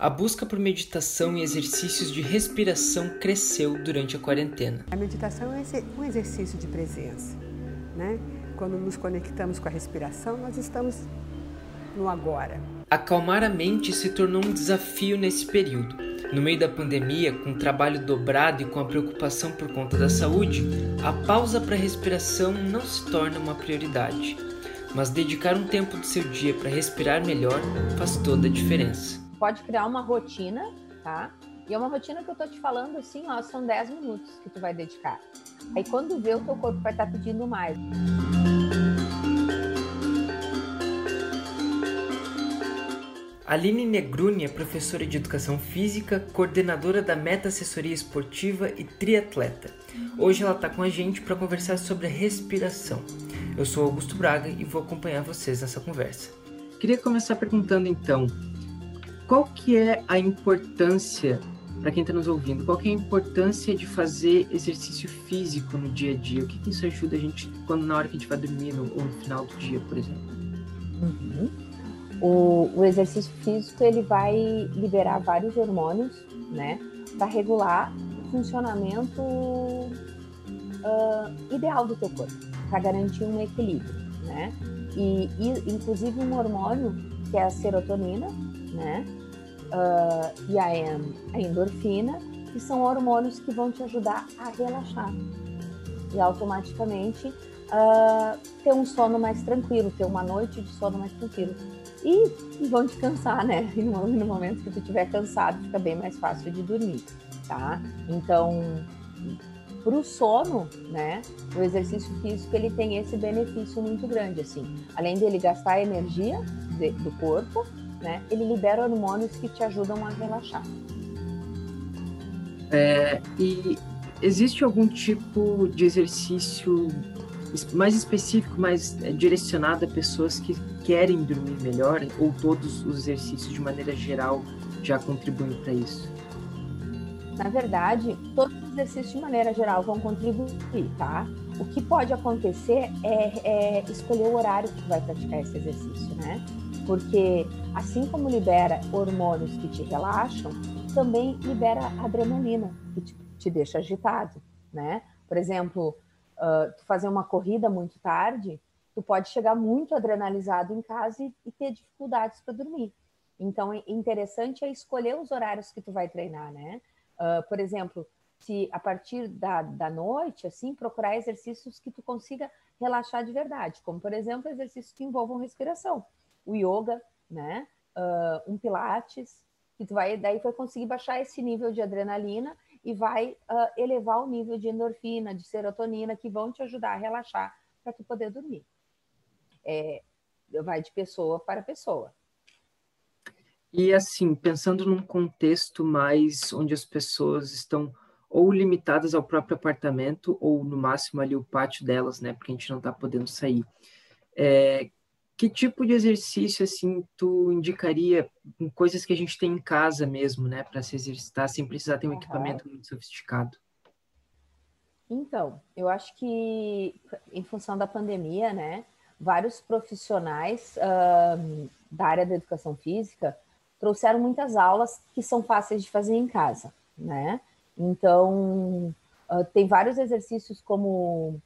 A busca por meditação e exercícios de respiração cresceu durante a quarentena. A meditação é um exercício de presença, né? Quando nos conectamos com a respiração, nós estamos no agora. Acalmar a mente se tornou um desafio nesse período. No meio da pandemia, com o trabalho dobrado e com a preocupação por conta da saúde, a pausa para a respiração não se torna uma prioridade. Mas dedicar um tempo do seu dia para respirar melhor faz toda a diferença pode criar uma rotina, tá? E é uma rotina que eu tô te falando assim, ó, são 10 minutos que tu vai dedicar. Aí quando vê, o teu corpo vai estar tá pedindo mais. Aline Negruni é professora de Educação Física, coordenadora da Meta Assessoria Esportiva e triatleta. Hoje ela está com a gente para conversar sobre a respiração. Eu sou Augusto Braga e vou acompanhar vocês nessa conversa. Queria começar perguntando então, qual que é a importância para quem está nos ouvindo? Qual que é a importância de fazer exercício físico no dia a dia? O que, que isso ajuda a gente quando na hora que a gente vai dormir no, ou no final do dia, por exemplo? Uhum. O, o, exercício físico ele vai liberar vários hormônios, né, para regular o funcionamento uh, ideal do teu corpo, para garantir um equilíbrio, né? E, e inclusive um hormônio que é a serotonina, né? Uh, e a, endorfina, que são hormônios que vão te ajudar a relaxar e automaticamente uh, ter um sono mais tranquilo, ter uma noite de sono mais tranquilo. E, vão descansar, né? E no, no, momento que tu estiver cansado, fica bem mais fácil de dormir, tá? Então, para o sono, né? O exercício físico ele tem esse benefício muito grande, assim. Além dele gastar energia de, do corpo, né? Ele libera hormônios que te ajudam a relaxar. É, e existe algum tipo de exercício mais específico, mais é, direcionado a pessoas que querem dormir melhor, ou todos os exercícios de maneira geral já contribuem para isso? Na verdade, todos os exercícios de maneira geral vão contribuir, tá? O que pode acontecer é, é escolher o horário que vai praticar esse exercício, né? Porque assim como libera hormônios que te relaxam, também libera adrenalina, que te, te deixa agitado, né? Por exemplo, uh, tu fazer uma corrida muito tarde, tu pode chegar muito adrenalizado em casa e, e ter dificuldades para dormir. Então, é interessante é escolher os horários que tu vai treinar, né? Uh, por exemplo, se a partir da, da noite, assim, procurar exercícios que tu consiga relaxar de verdade, como, por exemplo, exercícios que envolvam respiração o yoga, né? Uh, um pilates, que tu vai, daí vai conseguir baixar esse nível de adrenalina e vai uh, elevar o nível de endorfina, de serotonina, que vão te ajudar a relaxar para tu poder dormir. É, vai de pessoa para pessoa. E assim, pensando num contexto mais onde as pessoas estão ou limitadas ao próprio apartamento ou no máximo ali o pátio delas, né, porque a gente não está podendo sair. É, que tipo de exercício assim tu indicaria coisas que a gente tem em casa mesmo, né, para se exercitar sem precisar ter um uhum. equipamento muito sofisticado? Então, eu acho que em função da pandemia, né, vários profissionais uh, da área da educação física trouxeram muitas aulas que são fáceis de fazer em casa, né? Então, uh, tem vários exercícios como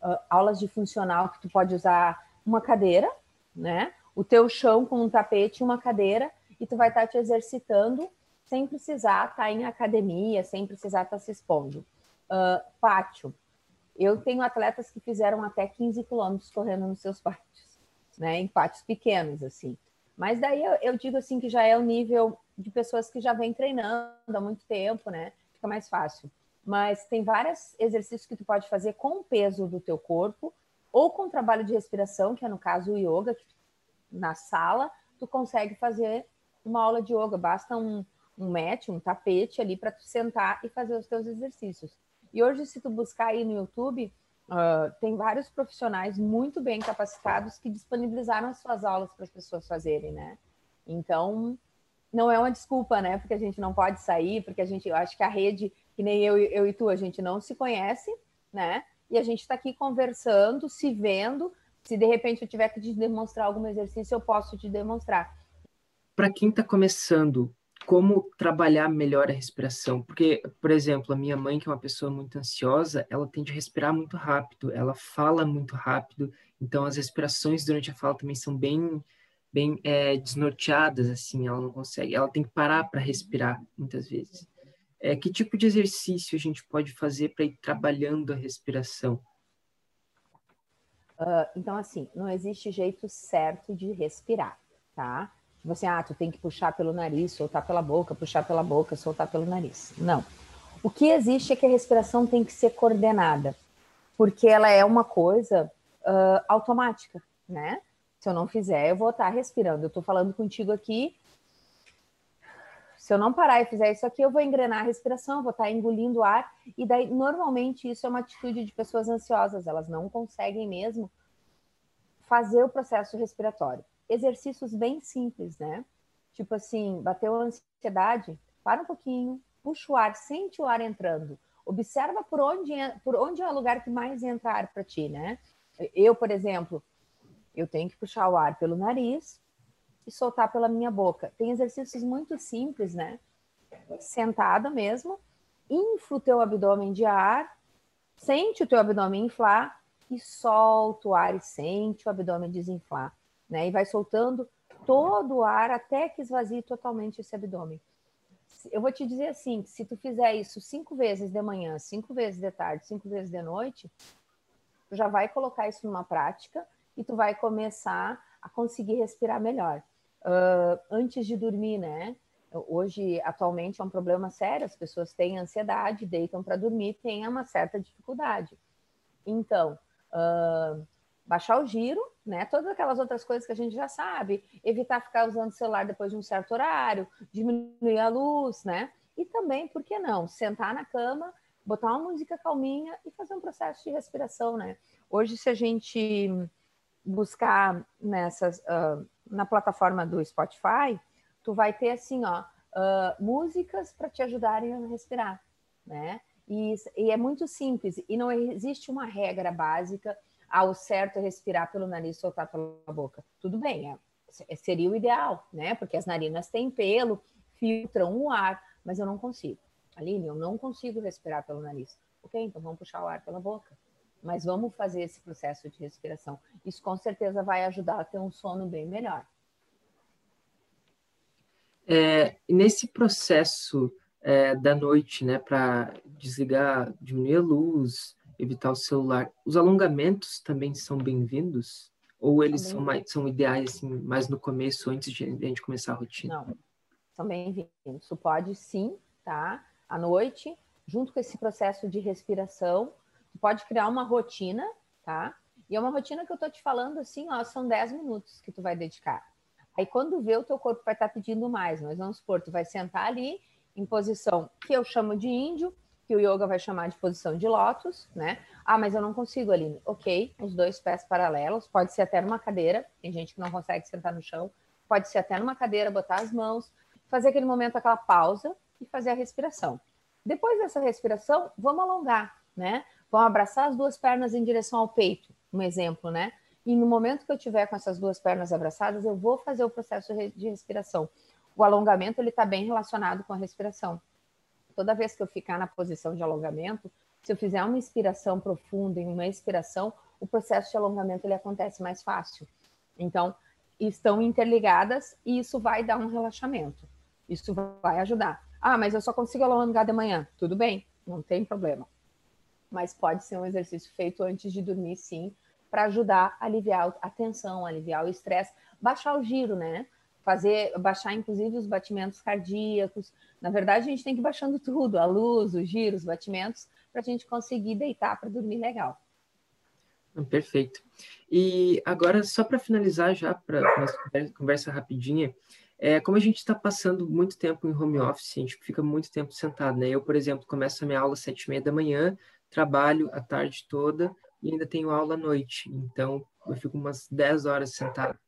uh, aulas de funcional que tu pode usar uma cadeira, né? O teu chão com um tapete e uma cadeira e tu vai estar tá te exercitando sem precisar estar tá em academia, sem precisar estar tá se expondo. Uh, pátio. Eu tenho atletas que fizeram até 15 quilômetros correndo nos seus pátios, né? Em pátios pequenos, assim. Mas daí eu, eu, digo assim que já é o nível de pessoas que já vêm treinando há muito tempo, né? Fica mais fácil. Mas tem vários exercícios que tu pode fazer com o peso do teu corpo ou com trabalho de respiração, que é no caso o yoga, na sala tu consegue fazer uma aula de yoga, basta um, um mat, um tapete ali para tu sentar e fazer os teus exercícios. E hoje, se tu buscar aí no YouTube, uh, tem vários profissionais muito bem capacitados que disponibilizaram as suas aulas para as pessoas fazerem, né? Então, não é uma desculpa, né? Porque a gente não pode sair, porque a gente, eu acho que a rede, que nem eu, eu e tu, a gente não se conhece, né? E a gente está aqui conversando, se vendo. Se de repente eu tiver que te demonstrar algum exercício, eu posso te demonstrar. Para quem está começando, como trabalhar melhor a respiração. Porque, por exemplo, a minha mãe, que é uma pessoa muito ansiosa, ela tende a respirar muito rápido, ela fala muito rápido, então as respirações durante a fala também são bem bem é, desnorteadas, assim, ela não consegue, ela tem que parar para respirar muitas vezes. É, que tipo de exercício a gente pode fazer para ir trabalhando a respiração? Uh, então, assim, não existe jeito certo de respirar, tá? Tipo assim, ah, tu tem que puxar pelo nariz, soltar pela boca, puxar pela boca, soltar pelo nariz. Não. O que existe é que a respiração tem que ser coordenada, porque ela é uma coisa uh, automática, né? Se eu não fizer, eu vou estar respirando. Eu estou falando contigo aqui. Se eu não parar e fizer isso aqui, eu vou engrenar a respiração, vou estar engolindo ar. E daí, normalmente, isso é uma atitude de pessoas ansiosas. Elas não conseguem mesmo fazer o processo respiratório. Exercícios bem simples, né? Tipo assim, bateu a ansiedade, para um pouquinho, puxa o ar, sente o ar entrando. Observa por onde, é, por onde é o lugar que mais entra ar para ti, né? Eu, por exemplo, eu tenho que puxar o ar pelo nariz e soltar pela minha boca. Tem exercícios muito simples, né? Sentado mesmo, infla o teu abdômen de ar, sente o teu abdômen inflar e solta o ar e sente o abdômen desinflar, né? E vai soltando todo o ar até que esvazie totalmente esse abdômen. Eu vou te dizer assim, se tu fizer isso cinco vezes de manhã, cinco vezes de tarde, cinco vezes de noite, tu já vai colocar isso numa prática e tu vai começar a conseguir respirar melhor. Uh, antes de dormir, né? Hoje, atualmente, é um problema sério, as pessoas têm ansiedade, deitam para dormir, têm uma certa dificuldade. Então, uh, baixar o giro, né? Todas aquelas outras coisas que a gente já sabe, evitar ficar usando o celular depois de um certo horário, diminuir a luz, né? E também, por que não, sentar na cama, botar uma música calminha e fazer um processo de respiração, né? Hoje, se a gente buscar nessas uh, na plataforma do Spotify, tu vai ter assim, ó, uh, músicas para te ajudarem a respirar, né? E, e, é muito simples e não existe uma regra básica ao certo respirar pelo nariz, soltar pela boca. Tudo bem, é, seria o ideal, né? Porque as narinas têm pelo, filtram o ar, mas eu não consigo. Aline, eu não consigo respirar pelo nariz. Ok, então vamos puxar o ar pela boca mas vamos fazer esse processo de respiração. Isso com certeza vai ajudar a ter um sono bem melhor. É, nesse processo é, da noite, né, para desligar, diminuir a luz, evitar o celular, os alongamentos também são bem-vindos? Ou eles são, mais, são ideais assim, mais no começo, antes de a gente começar a rotina? Não, são bem-vindos. Pode sim, tá? À noite, junto com esse processo de respiração, pode criar uma rotina, tá? E é uma rotina que eu tô te falando assim, ó, são 10 minutos que tu vai dedicar. Aí quando vê, o teu corpo vai estar tá pedindo mais. Mas vamos supor, tu vai sentar ali em posição que eu chamo de índio, que o yoga vai chamar de posição de lótus, né? Ah, mas eu não consigo, ali. Ok, os dois pés paralelos, pode ser até numa cadeira, tem gente que não consegue sentar no chão, pode ser até numa cadeira, botar as mãos, fazer aquele momento, aquela pausa e fazer a respiração. Depois dessa respiração, vamos alongar, né? Vão abraçar as duas pernas em direção ao peito, um exemplo, né? E no momento que eu tiver com essas duas pernas abraçadas, eu vou fazer o processo de respiração. O alongamento ele está bem relacionado com a respiração. Toda vez que eu ficar na posição de alongamento, se eu fizer uma inspiração profunda e uma expiração, o processo de alongamento ele acontece mais fácil. Então, estão interligadas e isso vai dar um relaxamento. Isso vai ajudar. Ah, mas eu só consigo alongar de manhã. Tudo bem, não tem problema mas pode ser um exercício feito antes de dormir, sim, para ajudar a aliviar a tensão, aliviar o estresse, baixar o giro, né? Fazer, baixar inclusive os batimentos cardíacos. Na verdade, a gente tem que ir baixando tudo, a luz, o giro, os batimentos, para a gente conseguir deitar para dormir legal. Ah, perfeito. E agora, só para finalizar já, para nossa conversa rapidinha, é, como a gente está passando muito tempo em home office, a gente fica muito tempo sentado, né? Eu, por exemplo, começo a minha aula às sete e meia da manhã, trabalho a tarde toda e ainda tenho aula à noite. Então, eu fico umas 10 horas sentado.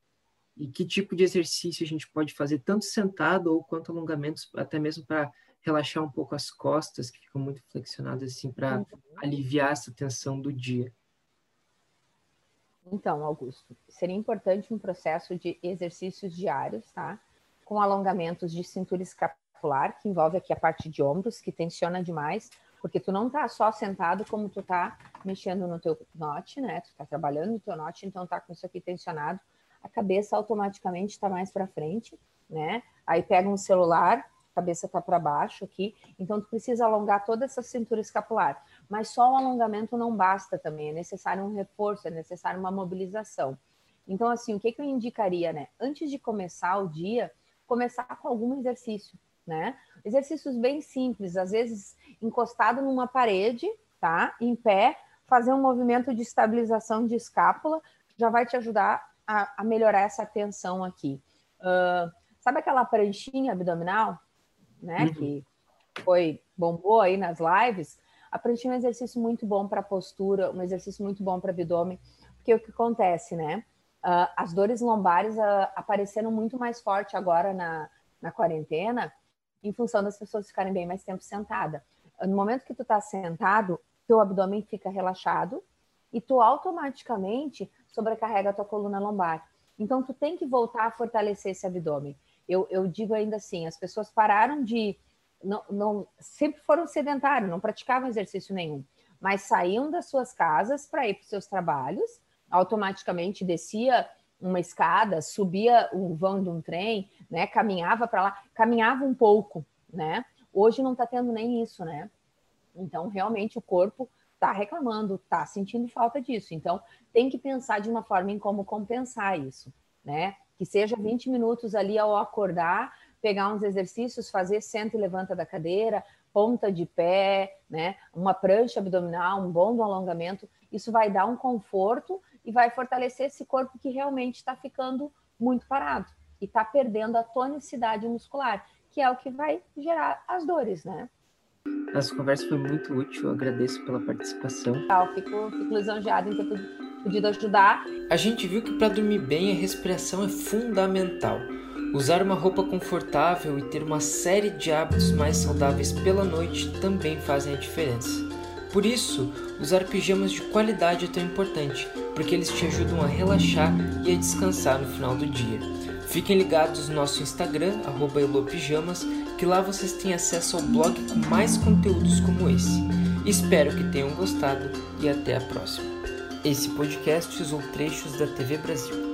E que tipo de exercício a gente pode fazer, tanto sentado ou quanto alongamentos, até mesmo para relaxar um pouco as costas, que ficam muito flexionadas, assim, para uhum. aliviar essa tensão do dia? Então, Augusto, seria importante um processo de exercícios diários, tá? Com alongamentos de cintura escapular, que envolve aqui a parte de ombros, que tensiona demais, porque tu não tá só sentado como tu tá mexendo no teu note, né? Tu tá trabalhando no teu note, então tá com isso aqui tensionado. A cabeça automaticamente está mais para frente, né? Aí pega um celular, a cabeça tá para baixo aqui, então tu precisa alongar toda essa cintura escapular. Mas só o alongamento não basta também, é necessário um reforço, é necessário uma mobilização. Então, assim, o que, que eu indicaria, né? Antes de começar o dia, começar com algum exercício, né? Exercícios bem simples, às vezes encostado numa parede, tá? Em pé, fazer um movimento de estabilização de escápula já vai te ajudar a, a melhorar essa tensão aqui. Uh, sabe aquela pranchinha abdominal, né? Uhum. Que foi bombou aí nas lives. A pranchinha é um exercício muito bom para postura, um exercício muito bom para abdômen, porque o que acontece, né? Uh, as dores lombares uh, apareceram muito mais forte agora na, na quarentena, em função das pessoas ficarem bem mais tempo sentada. No momento que tu tá sentado, teu abdômen fica relaxado e tu automaticamente sobrecarrega a tua coluna lombar. Então, tu tem que voltar a fortalecer esse abdômen. Eu, eu digo ainda assim, as pessoas pararam de... Não, não, sempre foram sedentários, não praticavam exercício nenhum, mas saíam das suas casas para ir para os seus trabalhos automaticamente descia uma escada, subia o vão de um trem, né? Caminhava para lá, caminhava um pouco, né? Hoje não está tendo nem isso, né? Então, realmente, o corpo está reclamando, está sentindo falta disso. Então, tem que pensar de uma forma em como compensar isso, né? Que seja 20 minutos ali ao acordar, pegar uns exercícios, fazer senta e levanta da cadeira, ponta de pé, né? Uma prancha abdominal, um bom alongamento. Isso vai dar um conforto e vai fortalecer esse corpo que realmente está ficando muito parado e está perdendo a tonicidade muscular, que é o que vai gerar as dores, né? Essa conversa foi muito útil, eu agradeço pela participação. Eu fico, fico lisonjeada em ter podido ajudar. A gente viu que para dormir bem a respiração é fundamental. Usar uma roupa confortável e ter uma série de hábitos mais saudáveis pela noite também fazem a diferença. Por isso, usar pijamas de qualidade é tão importante, porque eles te ajudam a relaxar e a descansar no final do dia. Fiquem ligados no nosso Instagram, elopijamas, que lá vocês têm acesso ao blog com mais conteúdos como esse. Espero que tenham gostado e até a próxima. Esse podcast usou trechos da TV Brasil.